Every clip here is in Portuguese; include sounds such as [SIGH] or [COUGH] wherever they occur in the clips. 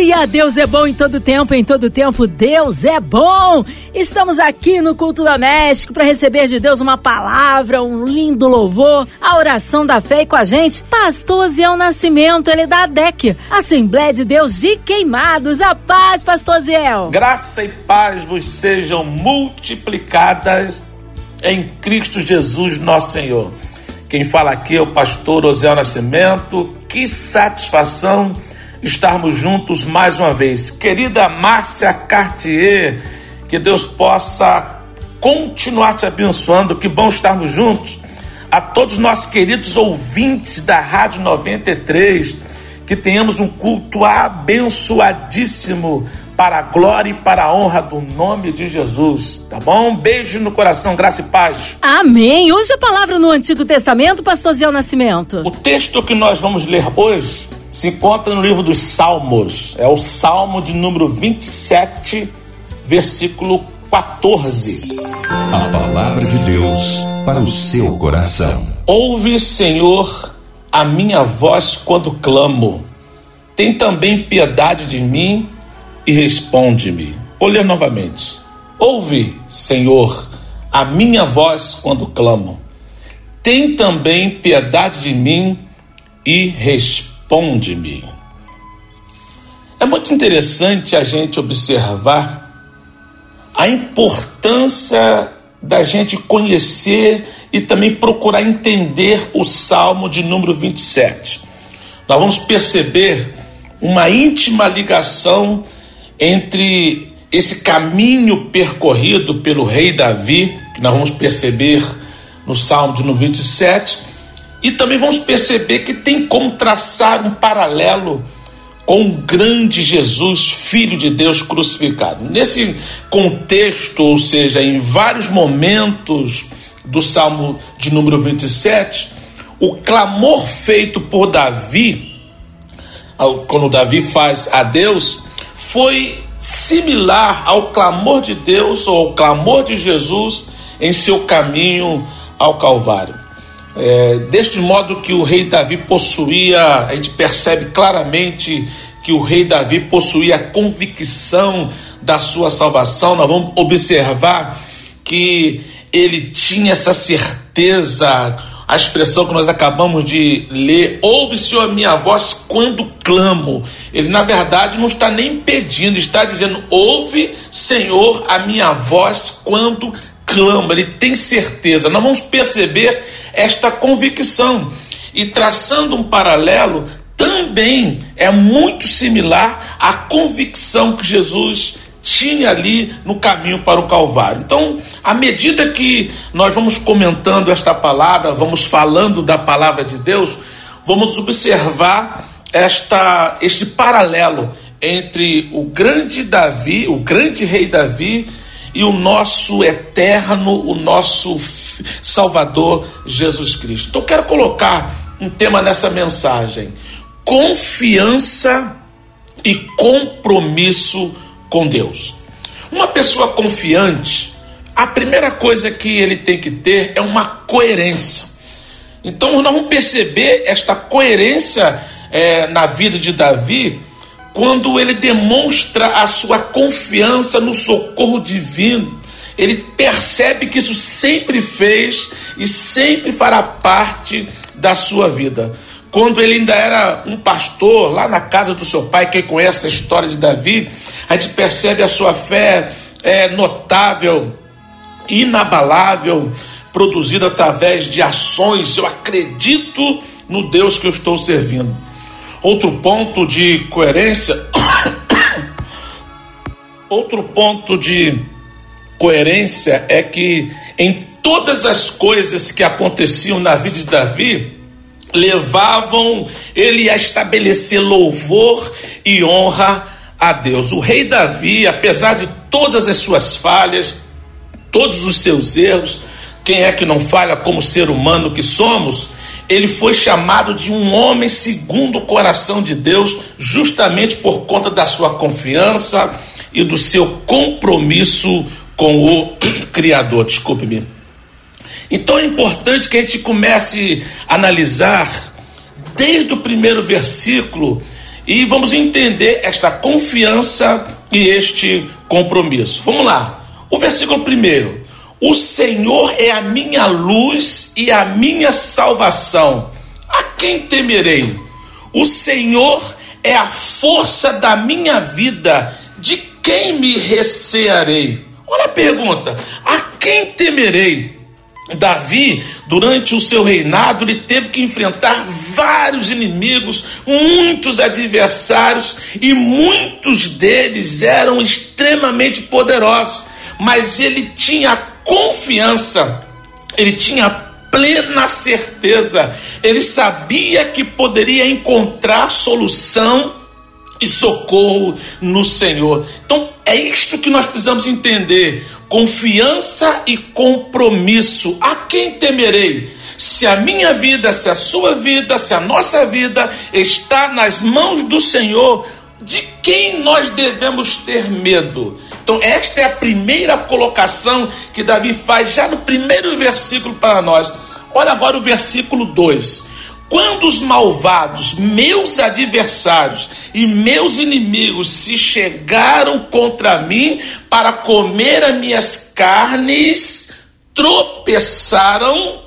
Aleluia! Deus é bom em todo tempo, em todo tempo Deus é bom. Estamos aqui no Culto Doméstico para receber de Deus uma palavra, um lindo louvor, a oração da fé e com a gente, Pastor Ziel Nascimento, ele é da ADEC, Assembleia de Deus de Queimados. A paz, Pastor Ziel. Graça e paz vos sejam multiplicadas em Cristo Jesus, nosso Senhor. Quem fala aqui é o pastor Osiel Nascimento. Que satisfação estarmos juntos mais uma vez. Querida Márcia Cartier, que Deus possa continuar te abençoando. Que bom estarmos juntos. A todos nossos queridos ouvintes da Rádio 93, que tenhamos um culto abençoadíssimo para a glória e para a honra do nome de Jesus, tá bom? Um beijo no coração, graça e paz. Amém. Hoje a palavra no Antigo Testamento, Pastor Zé Nascimento. O texto que nós vamos ler hoje se encontra no livro dos Salmos. É o Salmo de número 27, versículo 14. A palavra de Deus para o seu coração. Ouve, Senhor, a minha voz quando clamo. Tem também piedade de mim e responde-me. Vou ler novamente. Ouve, Senhor, a minha voz quando clamo. Tem também piedade de mim e responde-me. É muito interessante a gente observar a importância da gente conhecer e também procurar entender o Salmo de número 27. Nós vamos perceber uma íntima ligação entre esse caminho percorrido pelo rei Davi, que nós vamos perceber no Salmo de número 27, e também vamos perceber que tem como traçar um paralelo com o grande Jesus, Filho de Deus crucificado. Nesse contexto, ou seja, em vários momentos do Salmo de número 27, o clamor feito por Davi, quando Davi faz a Deus, foi similar ao clamor de Deus ou ao clamor de Jesus em seu caminho ao Calvário. É, deste modo que o rei Davi possuía, a gente percebe claramente que o rei Davi possuía a convicção da sua salvação. Nós vamos observar que ele tinha essa certeza, a expressão que nós acabamos de ler, ouve, Senhor, a minha voz quando clamo. Ele, na verdade, não está nem pedindo, está dizendo, ouve, Senhor, a minha voz quando clamo. Ele tem certeza. Nós vamos perceber esta convicção. E traçando um paralelo, também é muito similar à convicção que Jesus tinha ali no caminho para o Calvário. Então, à medida que nós vamos comentando esta palavra, vamos falando da palavra de Deus, vamos observar esta este paralelo entre o grande Davi, o grande rei Davi e o nosso eterno, o nosso Salvador Jesus Cristo. Então, quero colocar um tema nessa mensagem: confiança e compromisso com Deus. Uma pessoa confiante, a primeira coisa que ele tem que ter é uma coerência. Então, nós vamos perceber esta coerência é, na vida de Davi quando ele demonstra a sua confiança no socorro divino, ele percebe que isso sempre fez e sempre fará parte da sua vida. Quando ele ainda era um pastor lá na casa do seu pai, quem conhece a história de Davi, a gente percebe a sua fé é, notável, inabalável, produzida através de ações. Eu acredito no Deus que eu estou servindo. Outro ponto de coerência, [COUGHS] outro ponto de coerência é que em todas as coisas que aconteciam na vida de Davi, levavam ele a estabelecer louvor e honra a Deus. O rei Davi, apesar de todas as suas falhas, todos os seus erros, quem é que não falha como ser humano que somos? Ele foi chamado de um homem segundo o coração de Deus, justamente por conta da sua confiança e do seu compromisso com o Criador. Desculpe-me. Então é importante que a gente comece a analisar desde o primeiro versículo e vamos entender esta confiança e este compromisso. Vamos lá. O versículo primeiro: O Senhor é a minha luz e a minha salvação. A quem temerei? O Senhor é a força da minha vida. De quem me recearei? Olha a pergunta: a quem temerei? Davi, durante o seu reinado, ele teve que enfrentar vários inimigos, muitos adversários, e muitos deles eram extremamente poderosos, mas ele tinha confiança, ele tinha plena certeza, ele sabia que poderia encontrar solução e socorro no Senhor. Então é isto que nós precisamos entender confiança e compromisso. A quem temerei? Se a minha vida, se a sua vida, se a nossa vida está nas mãos do Senhor, de quem nós devemos ter medo? Então, esta é a primeira colocação que Davi faz já no primeiro versículo para nós. Olha agora o versículo 2. Quando os malvados, meus adversários e meus inimigos se chegaram contra mim para comer as minhas carnes, tropeçaram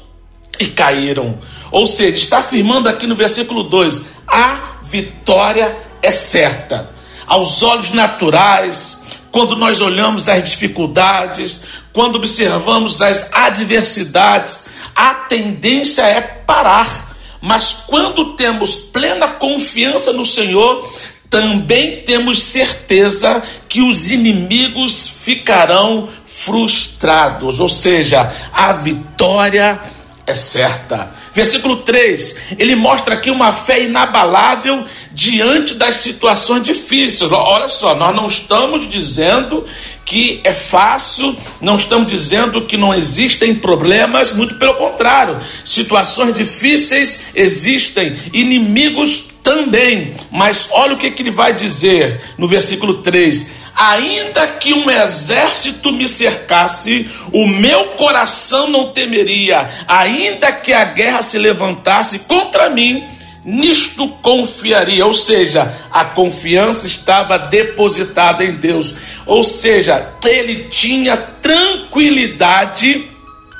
e caíram. Ou seja, está afirmando aqui no versículo 2: a vitória é certa. Aos olhos naturais, quando nós olhamos as dificuldades, quando observamos as adversidades, a tendência é parar. Mas quando temos plena confiança no Senhor, também temos certeza que os inimigos ficarão frustrados, ou seja, a vitória é certa. Versículo 3, ele mostra aqui uma fé inabalável diante das situações difíceis. Olha só, nós não estamos dizendo que é fácil, não estamos dizendo que não existem problemas, muito pelo contrário, situações difíceis existem, inimigos também. Mas olha o que, que ele vai dizer no versículo 3: Ainda que um exército me cercasse, o meu coração não temeria, ainda que a guerra se levantasse contra mim, nisto confiaria. Ou seja, a confiança estava depositada em Deus. Ou seja, ele tinha tranquilidade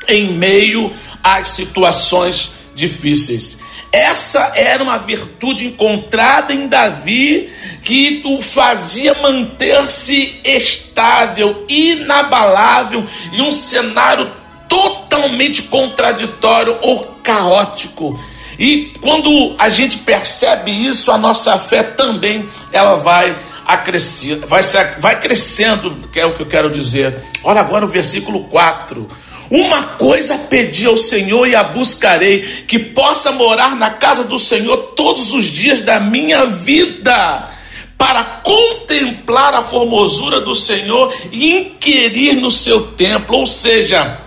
em meio às situações difíceis. Essa era uma virtude encontrada em Davi que o fazia manter-se estável, inabalável em um cenário totalmente contraditório ou caótico. E quando a gente percebe isso, a nossa fé também ela vai acrescendo, vai, vai crescendo, que é o que eu quero dizer. Olha agora o versículo 4 uma coisa pedi ao Senhor e a buscarei, que possa morar na casa do Senhor todos os dias da minha vida, para contemplar a formosura do Senhor e inquirir no seu templo, ou seja,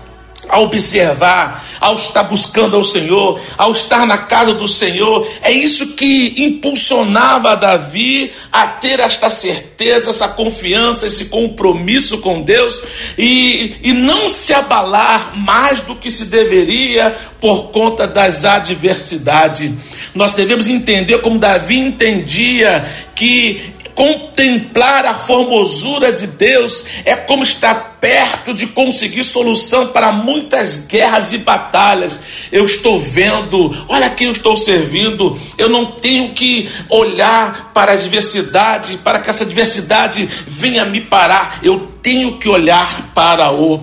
ao observar, ao estar buscando ao Senhor, ao estar na casa do Senhor. É isso que impulsionava Davi a ter esta certeza, essa confiança, esse compromisso com Deus e, e não se abalar mais do que se deveria por conta das adversidades. Nós devemos entender como Davi entendia que Contemplar a formosura de Deus é como estar perto de conseguir solução para muitas guerras e batalhas. Eu estou vendo, olha quem eu estou servindo. Eu não tenho que olhar para a diversidade, para que essa diversidade venha me parar. Eu tenho que olhar para o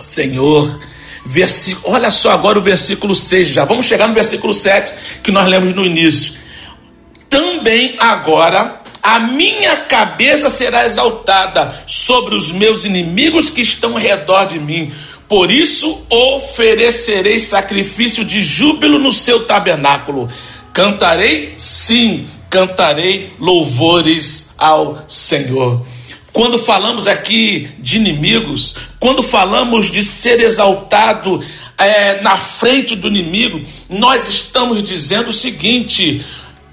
Senhor. olha só agora o versículo 6, já vamos chegar no versículo 7 que nós lemos no início. Também agora a minha cabeça será exaltada sobre os meus inimigos que estão ao redor de mim. Por isso oferecerei sacrifício de júbilo no seu tabernáculo. Cantarei, sim, cantarei louvores ao Senhor. Quando falamos aqui de inimigos, quando falamos de ser exaltado é, na frente do inimigo, nós estamos dizendo o seguinte: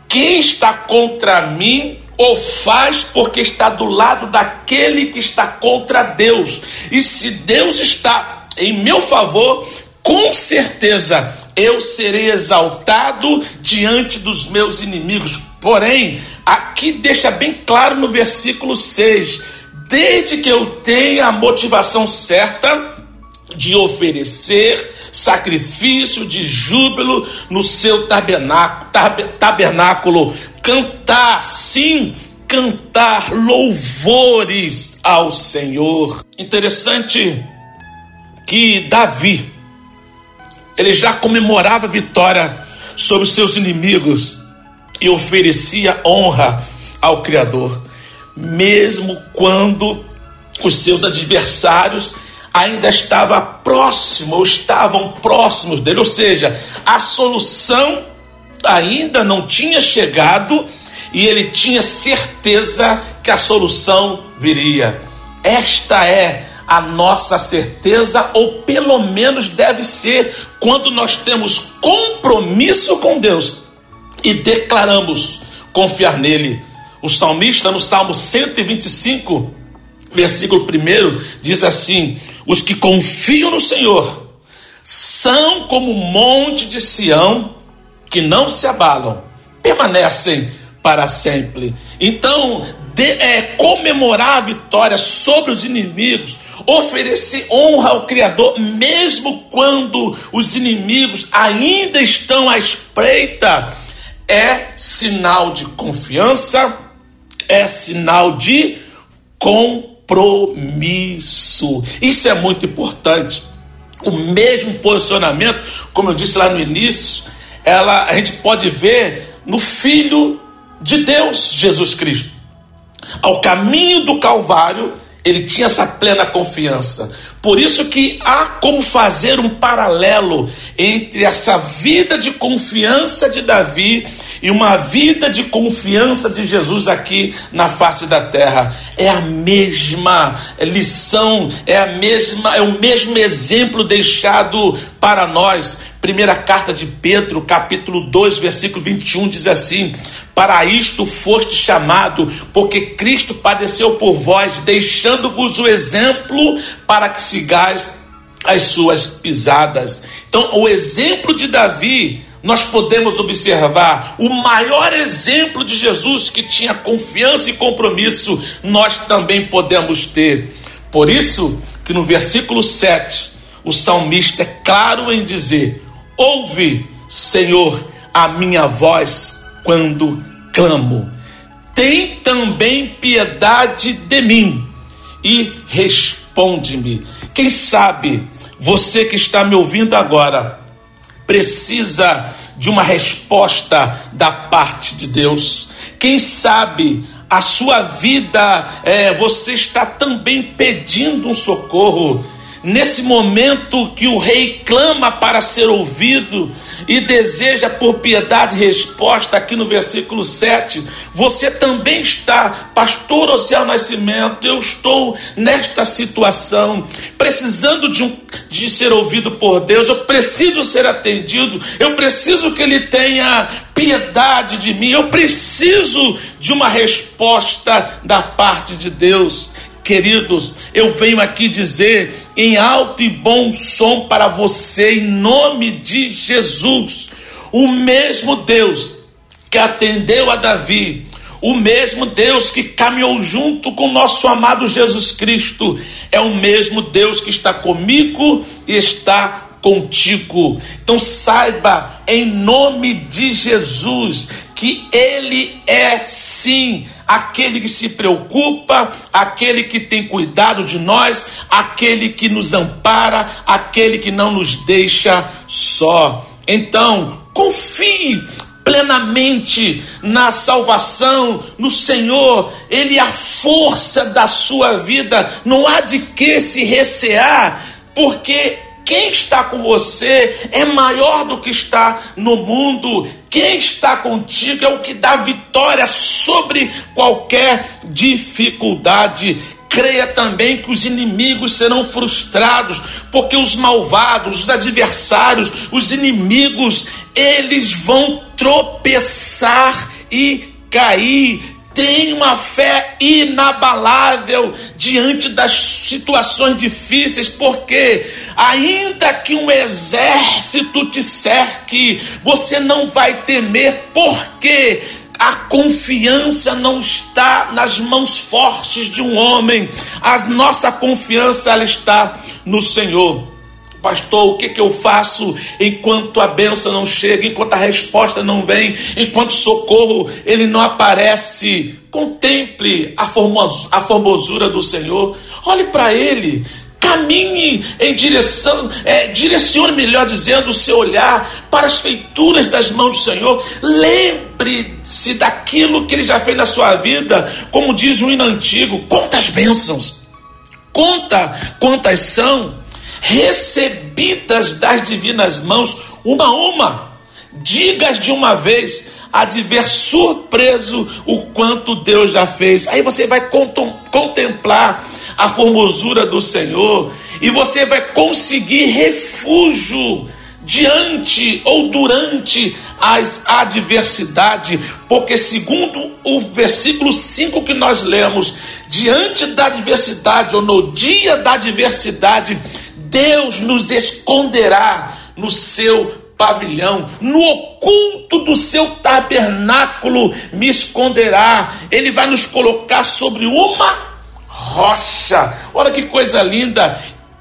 quem está contra mim ou faz porque está do lado daquele que está contra Deus. E se Deus está em meu favor, com certeza eu serei exaltado diante dos meus inimigos. Porém, aqui deixa bem claro no versículo 6: desde que eu tenha a motivação certa de oferecer sacrifício de júbilo no seu tabernáculo, tabernáculo cantar, sim, cantar louvores ao Senhor. Interessante que Davi, ele já comemorava a vitória sobre os seus inimigos e oferecia honra ao Criador, mesmo quando os seus adversários ainda estavam próximos ou estavam próximos dele, ou seja, a solução ainda não tinha chegado e ele tinha certeza que a solução viria. Esta é a nossa certeza, ou pelo menos deve ser, quando nós temos compromisso com Deus e declaramos confiar nele. O salmista, no Salmo 125, versículo 1, diz assim: Os que confiam no Senhor são como o monte de Sião que não se abalam, permanecem para sempre. Então, de, é, comemorar a vitória sobre os inimigos, oferecer honra ao Criador, mesmo quando os inimigos ainda estão à espreita, é sinal de confiança, é sinal de compromisso. Isso é muito importante. O mesmo posicionamento, como eu disse lá no início, ela a gente pode ver no Filho de Deus, Jesus Cristo. Ao caminho do Calvário, ele tinha essa plena confiança. Por isso que há como fazer um paralelo entre essa vida de confiança de Davi e uma vida de confiança de Jesus aqui na face da terra. É a mesma lição, é a mesma, é o mesmo exemplo deixado para nós. Primeira carta de Pedro, capítulo 2, versículo 21 diz assim: Para isto foste chamado, porque Cristo padeceu por vós, deixando-vos o exemplo para que sigais as suas pisadas. Então, o exemplo de Davi nós podemos observar o maior exemplo de Jesus que tinha confiança e compromisso, nós também podemos ter. Por isso que no versículo 7, o salmista é claro em dizer: Ouve, Senhor, a minha voz quando clamo. Tem também piedade de mim e responde-me. Quem sabe você que está me ouvindo agora precisa de uma resposta da parte de Deus. Quem sabe a sua vida, é, você está também pedindo um socorro. Nesse momento que o rei clama para ser ouvido e deseja por piedade resposta, aqui no versículo 7, você também está, pastor Ociel Nascimento, eu estou nesta situação, precisando de, um, de ser ouvido por Deus, eu preciso ser atendido, eu preciso que Ele tenha piedade de mim, eu preciso de uma resposta da parte de Deus. Queridos, eu venho aqui dizer em alto e bom som para você, em nome de Jesus, o mesmo Deus que atendeu a Davi, o mesmo Deus que caminhou junto com nosso amado Jesus Cristo, é o mesmo Deus que está comigo e está contigo. Então saiba, em nome de Jesus, que Ele é sim aquele que se preocupa, aquele que tem cuidado de nós, aquele que nos ampara, aquele que não nos deixa só. Então, confie plenamente na salvação, no Senhor, Ele é a força da sua vida, não há de que se recear, porque quem está com você é maior do que está no mundo. Quem está contigo é o que dá vitória sobre qualquer dificuldade. Creia também que os inimigos serão frustrados, porque os malvados, os adversários, os inimigos, eles vão tropeçar e cair Tem uma fé inabalável diante das situações difíceis, porque ainda que um exército te cerque, você não vai temer, porque a confiança não está nas mãos fortes de um homem, a nossa confiança ela está no Senhor. Pastor, o que, que eu faço enquanto a benção não chega, enquanto a resposta não vem, enquanto o socorro ele não aparece? Contemple a, formos, a formosura do Senhor, olhe para Ele, caminhe em direção, é, direcione, melhor dizendo, o seu olhar para as feituras das mãos do Senhor. Lembre-se daquilo que Ele já fez na sua vida, como diz o hino antigo: quantas bênçãos, conta quantas são recebidas das divinas mãos, uma a uma. Digas de uma vez, a de ver surpreso o quanto Deus já fez. Aí você vai contemplar a formosura do Senhor e você vai conseguir refúgio diante ou durante as adversidade, porque segundo o versículo 5 que nós lemos, diante da adversidade ou no dia da adversidade, Deus nos esconderá no seu pavilhão, no oculto do seu tabernáculo me esconderá. Ele vai nos colocar sobre uma rocha. Olha que coisa linda!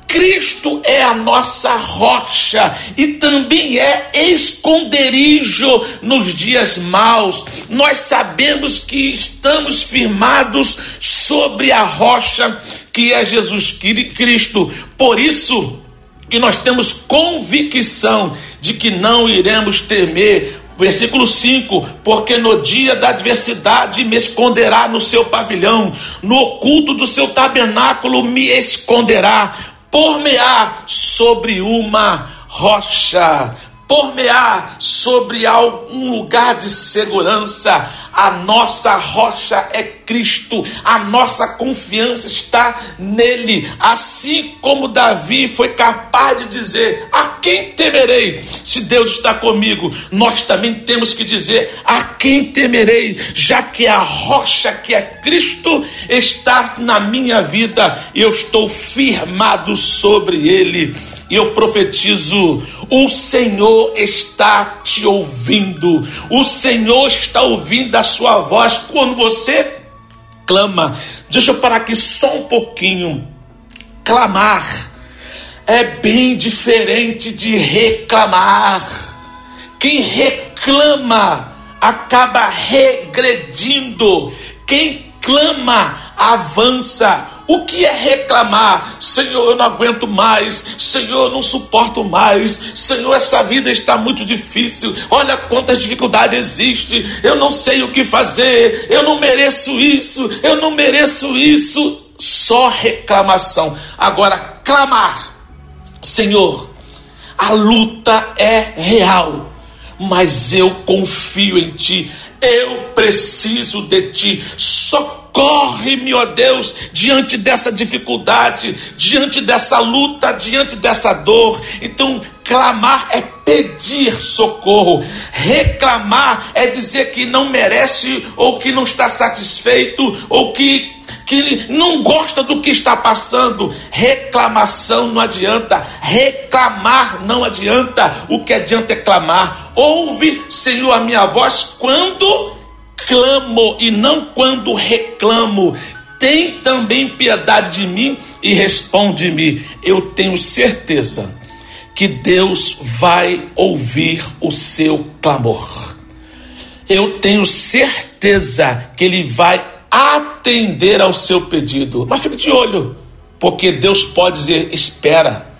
Cristo é a nossa rocha e também é esconderijo nos dias maus. Nós sabemos que estamos firmados sobre a rocha que é Jesus Cristo. Por isso que nós temos convicção de que não iremos temer. Versículo 5: Porque no dia da adversidade me esconderá no seu pavilhão, no oculto do seu tabernáculo me esconderá, por-me-á sobre uma rocha por-me-á sobre algum lugar de segurança. A nossa rocha é Cristo, a nossa confiança está nele. Assim como Davi foi capaz de dizer: A quem temerei? Se Deus está comigo, nós também temos que dizer: A quem temerei? Já que a rocha que é Cristo está na minha vida, eu estou firmado sobre ele. E eu profetizo o Senhor está te ouvindo. O Senhor está ouvindo a sua voz quando você clama. Deixa eu parar aqui só um pouquinho. Clamar é bem diferente de reclamar. Quem reclama acaba regredindo. Quem clama avança. O que é reclamar? Senhor, eu não aguento mais. Senhor, eu não suporto mais. Senhor, essa vida está muito difícil. Olha quantas dificuldades existem. Eu não sei o que fazer. Eu não mereço isso. Eu não mereço isso. Só reclamação. Agora, clamar. Senhor, a luta é real, mas eu confio em Ti. Eu preciso de Ti. Só Socorre-me, ó Deus, diante dessa dificuldade, diante dessa luta, diante dessa dor. Então, clamar é pedir socorro. Reclamar é dizer que não merece, ou que não está satisfeito, ou que, que não gosta do que está passando. Reclamação não adianta. Reclamar não adianta. O que adianta é clamar. Ouve, Senhor, a minha voz quando clamo e não quando reclamo. Tem também piedade de mim e responde-me. Eu tenho certeza que Deus vai ouvir o seu clamor. Eu tenho certeza que Ele vai atender ao seu pedido. Mas fique de olho, porque Deus pode dizer espera,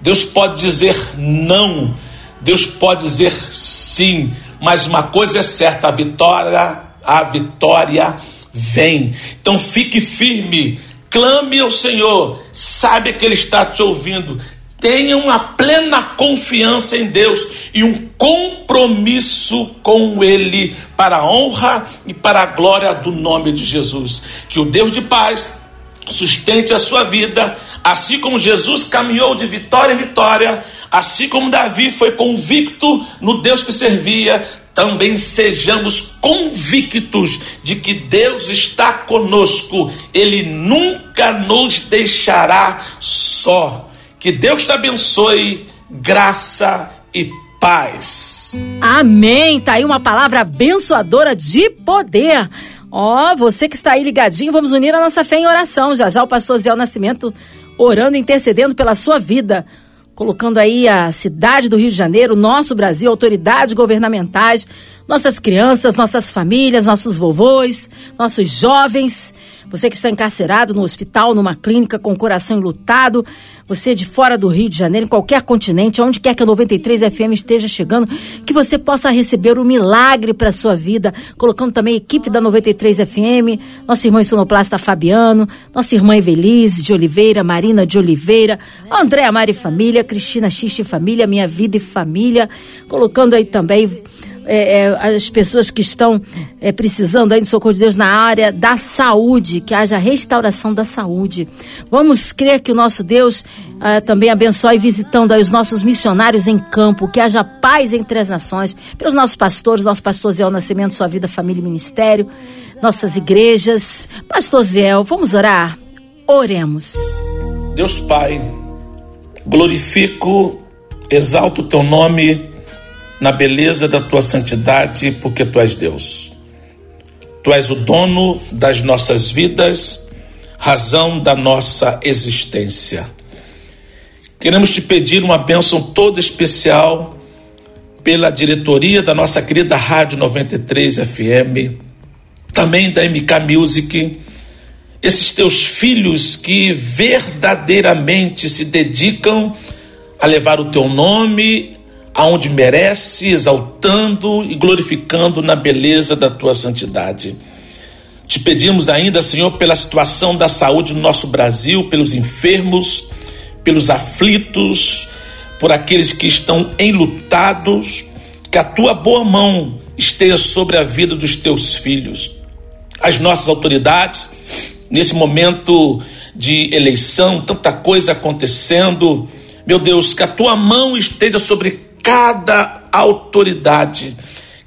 Deus pode dizer não, Deus pode dizer sim mas uma coisa é certa, a vitória, a vitória vem. Então fique firme, clame ao Senhor, sabe que ele está te ouvindo. Tenha uma plena confiança em Deus e um compromisso com Ele para a honra e para a glória do nome de Jesus. Que o Deus de paz sustente a sua vida, assim como Jesus caminhou de vitória em vitória Assim como Davi foi convicto no Deus que servia, também sejamos convictos de que Deus está conosco, Ele nunca nos deixará só. Que Deus te abençoe, graça e paz. Amém. Tá aí uma palavra abençoadora de poder. Ó, oh, você que está aí ligadinho, vamos unir a nossa fé em oração. Já já o pastor Zé Nascimento orando, intercedendo pela sua vida colocando aí a cidade do Rio de Janeiro, nosso Brasil, autoridades governamentais, nossas crianças, nossas famílias, nossos vovôs, nossos jovens, você que está encarcerado no hospital, numa clínica com o coração enlutado, você de fora do Rio de Janeiro, em qualquer continente, onde quer que a 93 FM esteja chegando, que você possa receber o um milagre para a sua vida, colocando também a equipe da 93 FM, nosso irmão sonoplasta Fabiano, nossa irmã Evelise de Oliveira, Marina de Oliveira, Andréa Mari Família, Cristina Xixi Família, Minha Vida e Família, colocando aí também é, é, as pessoas que estão é, precisando aí do socorro de Deus na área da saúde, que haja restauração da saúde. Vamos crer que o nosso Deus ah, também abençoe visitando aí os nossos missionários em campo, que haja paz entre as nações, pelos nossos pastores, nosso pastor Zé Nascimento, sua vida, família e ministério, nossas igrejas. Pastor Zé, vamos orar? Oremos. Deus Pai, glorifico, exalto o teu nome na beleza da tua santidade, porque tu és Deus. Tu és o dono das nossas vidas, razão da nossa existência. Queremos te pedir uma bênção toda especial pela diretoria da nossa querida Rádio 93 FM, também da MK Music, esses teus filhos que verdadeiramente se dedicam a levar o teu nome aonde merece, exaltando e glorificando na beleza da tua santidade. Te pedimos ainda, Senhor, pela situação da saúde no nosso Brasil, pelos enfermos, pelos aflitos, por aqueles que estão enlutados, que a tua boa mão esteja sobre a vida dos teus filhos. As nossas autoridades, nesse momento de eleição, tanta coisa acontecendo, meu Deus, que a tua mão esteja sobre cada autoridade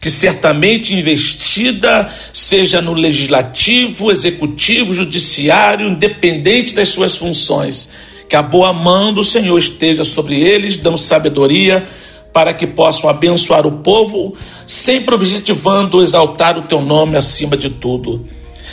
que certamente investida seja no legislativo, executivo, judiciário, independente das suas funções, que a boa mão do Senhor esteja sobre eles, dando sabedoria para que possam abençoar o povo, sempre objetivando exaltar o teu nome acima de tudo.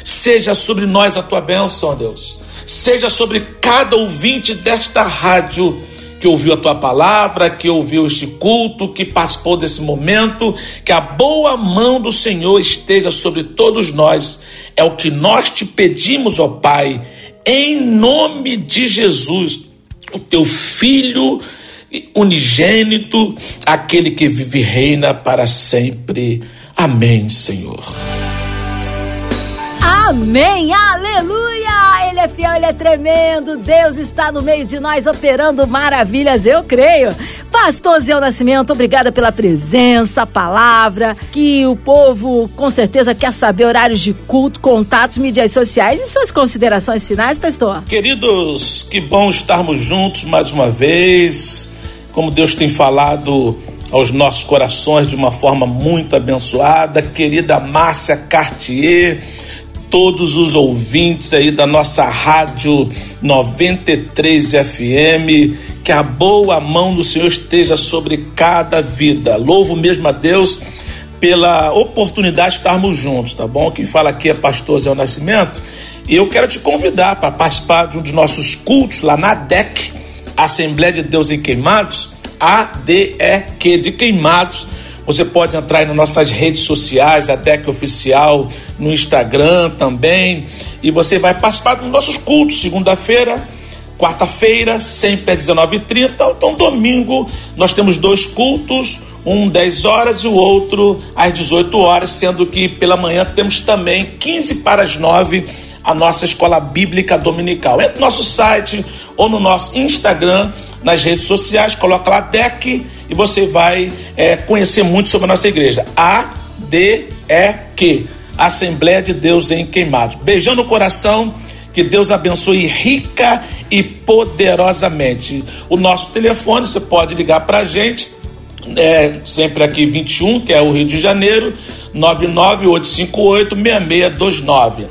Seja sobre nós a tua bênção, ó Deus. Seja sobre cada ouvinte desta rádio que ouviu a tua palavra, que ouviu este culto, que participou desse momento, que a boa mão do Senhor esteja sobre todos nós. É o que nós te pedimos, ó Pai, em nome de Jesus, o teu filho unigênito, aquele que vive e reina para sempre. Amém, Senhor. Amém, aleluia! Ele é fiel, ele é tremendo. Deus está no meio de nós operando maravilhas, eu creio. Pastor Zé Nascimento, obrigada pela presença, palavra. Que o povo com certeza quer saber horários de culto, contatos, mídias sociais e suas considerações finais, pastor. Queridos, que bom estarmos juntos mais uma vez. Como Deus tem falado aos nossos corações de uma forma muito abençoada. Querida Márcia Cartier todos os ouvintes aí da nossa rádio 93 FM, que a boa mão do Senhor esteja sobre cada vida. Louvo mesmo a Deus pela oportunidade de estarmos juntos, tá bom? Quem fala aqui é pastor Zé Nascimento e eu quero te convidar para participar de um dos nossos cultos lá na DEC, Assembleia de Deus em Queimados, ADEQ de Queimados você pode entrar nas nossas redes sociais, a DEC Oficial, no Instagram também. E você vai participar dos nossos cultos, segunda-feira, quarta-feira, sempre às 19h30. Então, domingo, nós temos dois cultos, um 10 horas e o outro às 18 horas, sendo que pela manhã temos também 15 para as 9 a nossa escola bíblica dominical. Entre no nosso site ou no nosso Instagram, nas redes sociais, coloca lá DEC e você vai é, conhecer muito sobre a nossa igreja. A-D-E-Q Assembleia de Deus em Queimados. Beijão no coração. Que Deus abençoe rica e poderosamente. O nosso telefone, você pode ligar para a gente é, sempre aqui 21, que é o Rio de Janeiro, 99858-6629.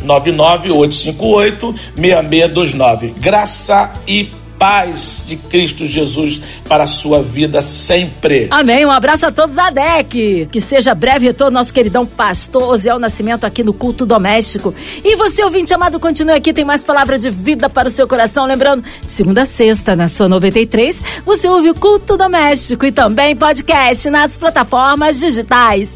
99858-6629. Graça e paz de Cristo Jesus para a sua vida sempre. Amém. Um abraço a todos da DEC. Que seja breve retorno nosso queridão pastor Osiel Nascimento aqui no culto doméstico. E você, ouvinte amado, continue aqui, tem mais palavra de vida para o seu coração. Lembrando, segunda a sexta, na sua 93, você ouve o culto doméstico e também podcast nas plataformas digitais.